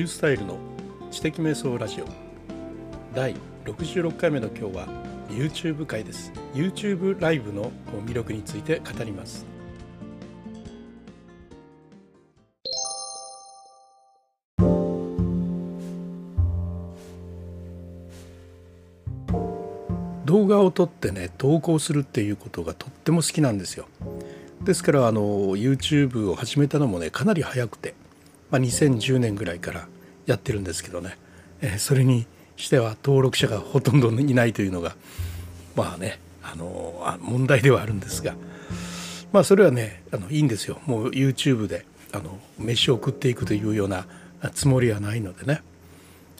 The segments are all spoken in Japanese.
ュースタイルの知的瞑想ラジオ。第66回目の今日は YouTube 回です。YouTube ライブの魅力について語ります。動画を撮ってね投稿するっていうことがとっても好きなんですよ。ですからあの YouTube を始めたのもねかなり早くて、まあ、2010年ぐらいからやってるんですけどね、えー、それにしては登録者がほとんどいないというのがまあねあの問題ではあるんですが。まあそれはねあのいいんですよ。もう YouTube であの飯を食っていくというようなつもりはないのでね。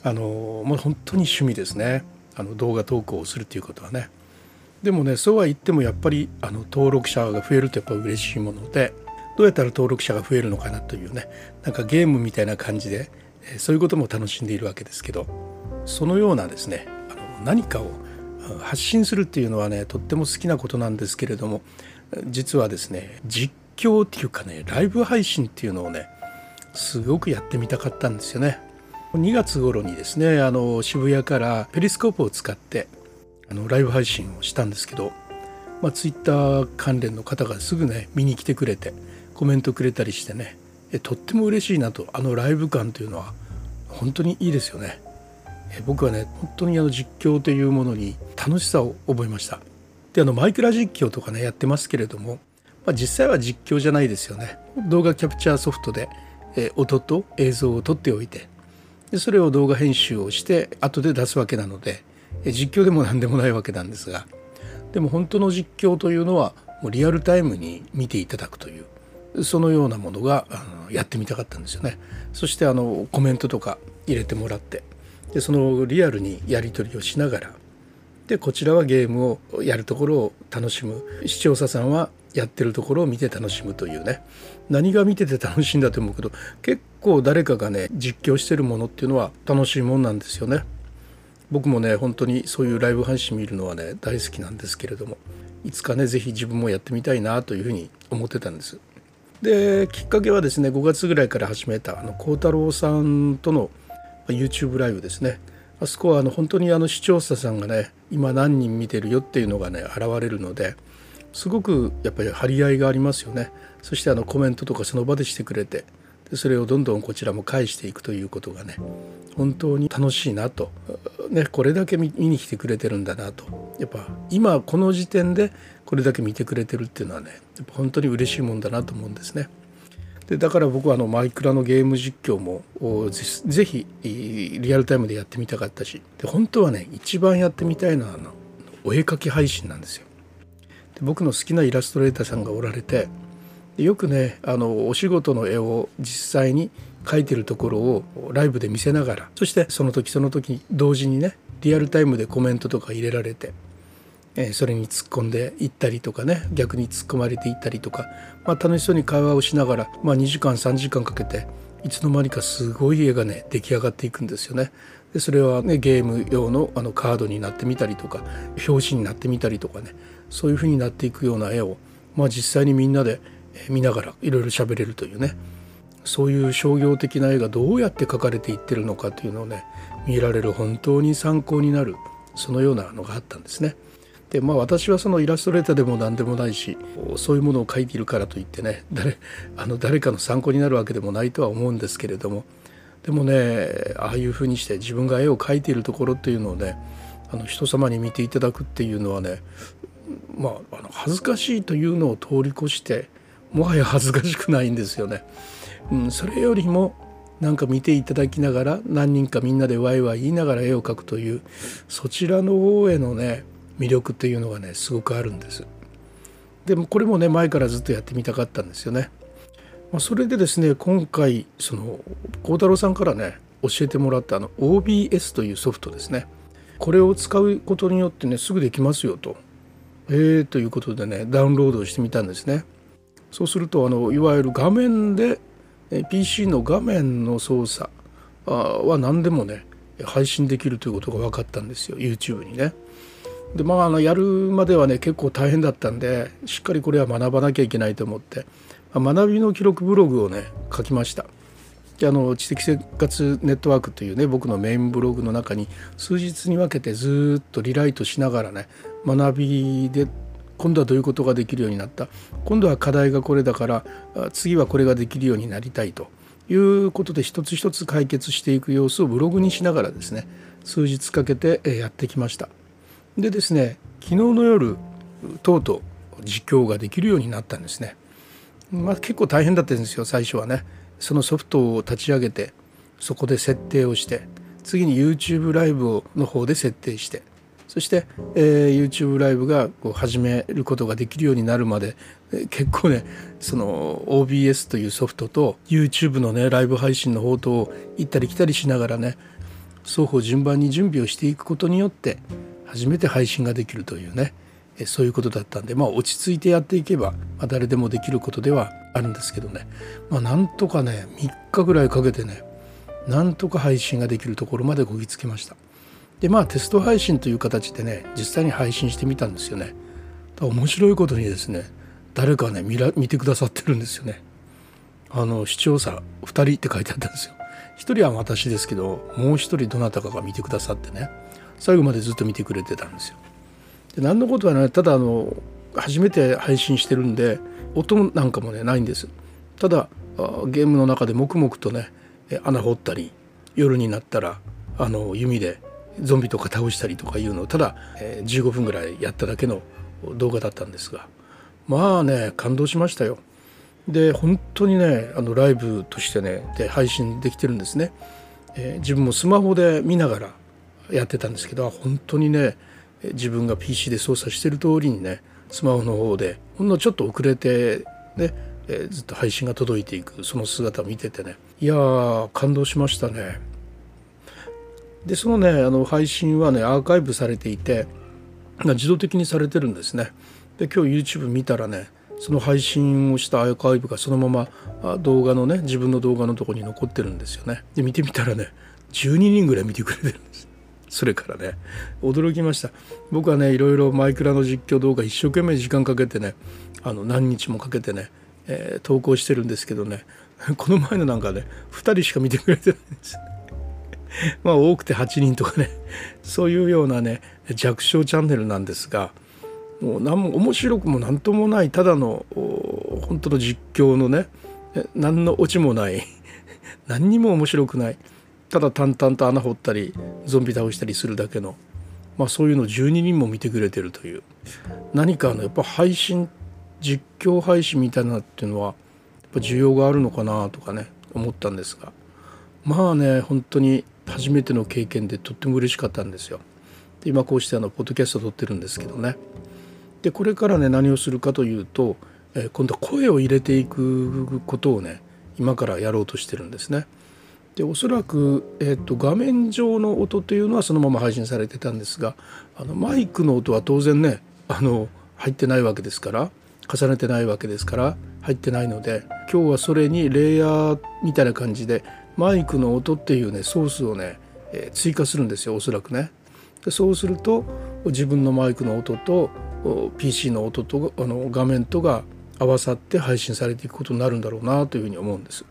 あのもう本当に趣味ですね。あの動画投稿をするということはね。でもねそうは言ってもやっぱりあの登録者が増えるとやっぱ嬉しいものでどうやったら登録者が増えるのかなというね。なんかゲームみたいな感じでそういうことも楽しんでいるわけですけどそのようなですねあの何かを発信するっていうのはねとっても好きなことなんですけれども実はですね実況っていうかねライブ配信っていうのをねすごくやってみたかったんですよね。2月頃にですねあの渋谷からペリスコープを使ってあのライブ配信をしたんですけど、まあ、ツイッター関連の方がすぐね見に来てくれてコメントくれたりしてねえとっても嬉しいなと。あのライブ感というのは本当にいいですよね。え僕はね本当にあの実況というものに楽しさを覚えました。であのマイクラ実況とかねやってますけれども、まあ、実際は実況じゃないですよね。動画キャプチャーソフトでえ音と映像を撮っておいてでそれを動画編集をして後で出すわけなのでえ実況でも何でもないわけなんですがでも本当の実況というのはもうリアルタイムに見ていただくというそのようなものがあのやってみたかったんですよね。そしてあのコメントとか入れてもらってでそのリアルにやり取りをしながらでこちらはゲームをやるところを楽しむ視聴者さんはやってるところを見て楽しむというね何が見てて楽しいんだと思うけど結構誰かがね実況してるものっていうのは楽しいもんなんですよね。僕もね本当にそういうライブ配信見るのはね大好きなんですけれどもいつかね是非自分もやってみたいなというふうに思ってたんです。できっかけはですね5月ぐらいから始めたあの孝太郎さんとの YouTube ライブですね。あそこはあの本当にあの視聴者さんがね今何人見てるよっていうのがね現れるのですごくやっぱり張り合いがありますよね。そしてあのコメントとかその場でしてくれてでそれをどんどんこちらも返していくということがね本当に楽しいなと、ね、これだけ見に来てくれてるんだなとやっぱ今この時点でこれだけ見てくれてるっていうのはねやっぱ本当に嬉しいもんだなと思うんですね。でだから僕はあのマイクラのゲーム実況もぜひリアルタイムでやってみたかったしで本当はね一番やってみたいのはあのお絵描き配信なんですよ。で僕の好きなイラストレーターさんがおられてよくねあのお仕事の絵を実際に描いてるところをライブで見せながらそしてその時その時同時にねリアルタイムでコメントとか入れられて、えそれに突っ込んでいったりとかね逆に突っ込まれていったりとか、まあ、楽しそうに会話をしながら、まあ、2時間3時間かけていつの間にかすごい絵がね出来上がっていくんですよね。でそれはねゲーム用のあのカードになってみたりとか表紙になってみたりとかねそういう風になっていくような絵を、まあ、実際にみんなで見ながらいろいろ喋れるというねそういう商業的な絵がどうやって描かれていってるのかというのをね見られる本当に参考になるそのようなのがあったんですね。でまあ私はそのイラストレーターでも何でもないしそういうものを描いているからといってね誰 あの誰かの参考になるわけでもないとは思うんですけれどもでもねああいうふうにして自分が絵を描いているところっていうのをねあの人様に見ていただくっていうのはねまあ、あの恥ずかしいというのを通り越してもはや恥ずかしくないんですよね。うん、それよりもなんか見ていただきながら何人かみんなでワイワイ言いながら絵を描くというそちらの方へのね魅力っていうのがねすごくあるんです。でもこれもね前からずっとやってみたかったんですよね。まあ、それでですね今回その孝太郎さんからね教えてもらったあの OBS というソフトですね。これを使うことによってねすぐできますよと。えー、ということでねダウンロードしてみたんですね。そうするとあのいわゆる画面で PC の画面の操作は何でもね配信できるということが分かったんですよ YouTube にね。でまああのやるまではね結構大変だったんでしっかりこれは学ばなきゃいけないと思って、まあ、学びの記録ブログをね書きました。あの知的生活ネットワークというね僕のメインブログの中に数日に分けてずっとリライトしながらね学びで今度はどういうことができるようになった？今度は課題がこれだから次はこれができるようになりたいと。いうことで一つ一つ解決していく様子をブログにしながらですね数日かけてやってきました。でですね昨日の夜とうとう実況ができるようになったんですね。まあ結構大変だったんですよ最初はね。そのソフトを立ち上げてそこで設定をして次に YouTube ライブの方で設定してそして、えー、YouTube ライブがこう始めることができるようになるまで、結構ねその OBS というソフトと YouTube のねライブ配信の方とを行ったり来たりしながらね双方順番に準備をしていくことによって初めて配信ができるというねそういうことだったんでまあ落ち着いてやっていけば、まあ、誰でもできることではあるんですけどね、まあ、なんとかね3日ぐらいかけてねなんとか配信ができるところまでこぎつけました。でまあテスト配信という形でね実際に配信してみたんですよね。面白いことにですね誰かね見ら見てくださってるんですよね。あの視聴者2人って書いてあったんですよ。1人は私ですけどもう1人どなたかが見てくださってね最後までずっと見てくれてたんですよ。で何のことはねただあの初めて配信してるんで音なんかもねないんです。ただゲームの中で黙々とね穴掘ったり夜になったらあの弓でゾンビとか倒したりとかいうのをただ、15分ぐらいやっただけの動画だったんですがまあね感動しましたよ。で本当にねあのライブとしてねで配信できてるんですね、えー、自分もスマホで見ながらやってたんですけど本当にね自分が PC で操作してる通りにねスマホの方でほんのちょっと遅れてね、えー、ずっと配信が届いていくその姿を見ててねいやー感動しましたね。でそのねあの配信はねアーカイブされていて自動的にされてるんですね。で今日 YouTube 見たらねその配信をしたアーカイブがそのまま動画のね自分の動画のとこに残ってるんですよね。で見てみたらね12人ぐらい見てくれてるんです。それからね驚きました僕はねいろいろマイクラの実況動画一生懸命時間かけてねあの何日もかけてね、えー、投稿してるんですけどねこの前のなんかね2人しか見てくれてないんです まあ多くて8人とかね。そういうようなね弱小チャンネルなんですがもう何も面白くも何ともないただの本当の実況のね何のオチもない 何にも面白くないただ淡々と穴掘ったりゾンビ倒したりするだけの、まあ、そういうのを12人も見てくれてるという何かのやっぱ配信実況配信みたいなっていうのはやっぱ需要があるのかなとかね思ったんですが。まあね本当に初めての経験でとっても嬉しかったんですよ。で今こうしてあのポッドキャスト撮ってるんですけどね。でこれからね何をするかというと、えー、今度は声を入れていくことをね今からやろうとしてるんですね。でおそらく、えーと、画面上の音というのはそのまま配信されてたんですがあのマイクの音は当然ねあの入ってないわけですから重ねてないわけですから入ってないので今日はそれにレイヤーみたいな感じでマイクの音っていうねソースをね、えー、追加するんですよおそらくね。でそうすると自分のマイクの音と PC の音とあの画面とが合わさって配信されていくことになるんだろうなというふうに思うんです。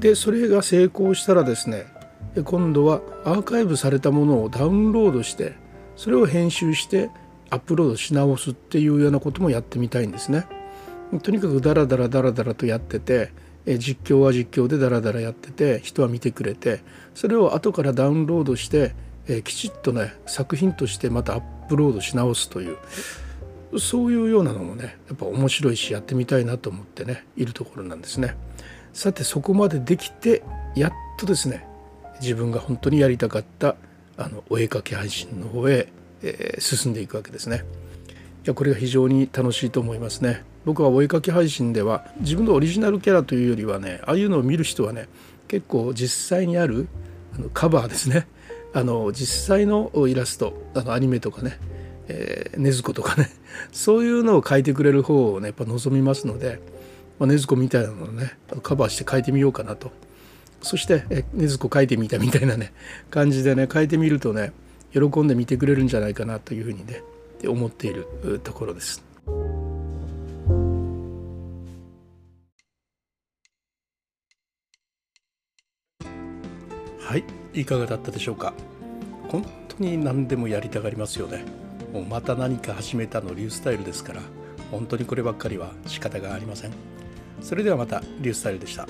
でそれが成功したらですね今度はアーカイブされたものをダウンロードしてそれを編集してアップロードし直すっていうようなこともやってみたいんですね。とにかくダラダラダラダラとやってて実況は実況でダラダラやってて人は見てくれてそれを後からダウンロードしてきちっとね作品としてまたアップロードし直すというそういうようなのもねやっぱ面白いしやってみたいなと思ってねいるところなんですね。さてそこまでできてやっとですね自分が本当にやりたかったあのお絵かき配信の方へ、えー、進んでいくわけですね。いやこれが非常に楽しいと思いますね。僕はお絵かき配信では自分のオリジナルキャラというよりはねああいうのを見る人はね結構実際にあるあのカバーですねあの実際のイラストあのアニメとかね禰豆子とかねそういうのを描いてくれる方をねやっぱ望みますので禰豆子みたいなのをねカバーして描いてみようかなとそして禰豆子描いてみたみたいなね感じでね描いてみるとね喜んで見てくれるんじゃないかなというふうにね思っているところです。はいいかがだったでしょうか？本当に何でもやりたがりますよね。もうまた何か始めたのリュースタイルですから本当にこればっかりは仕方がありません。それではまたリュースタイルでした。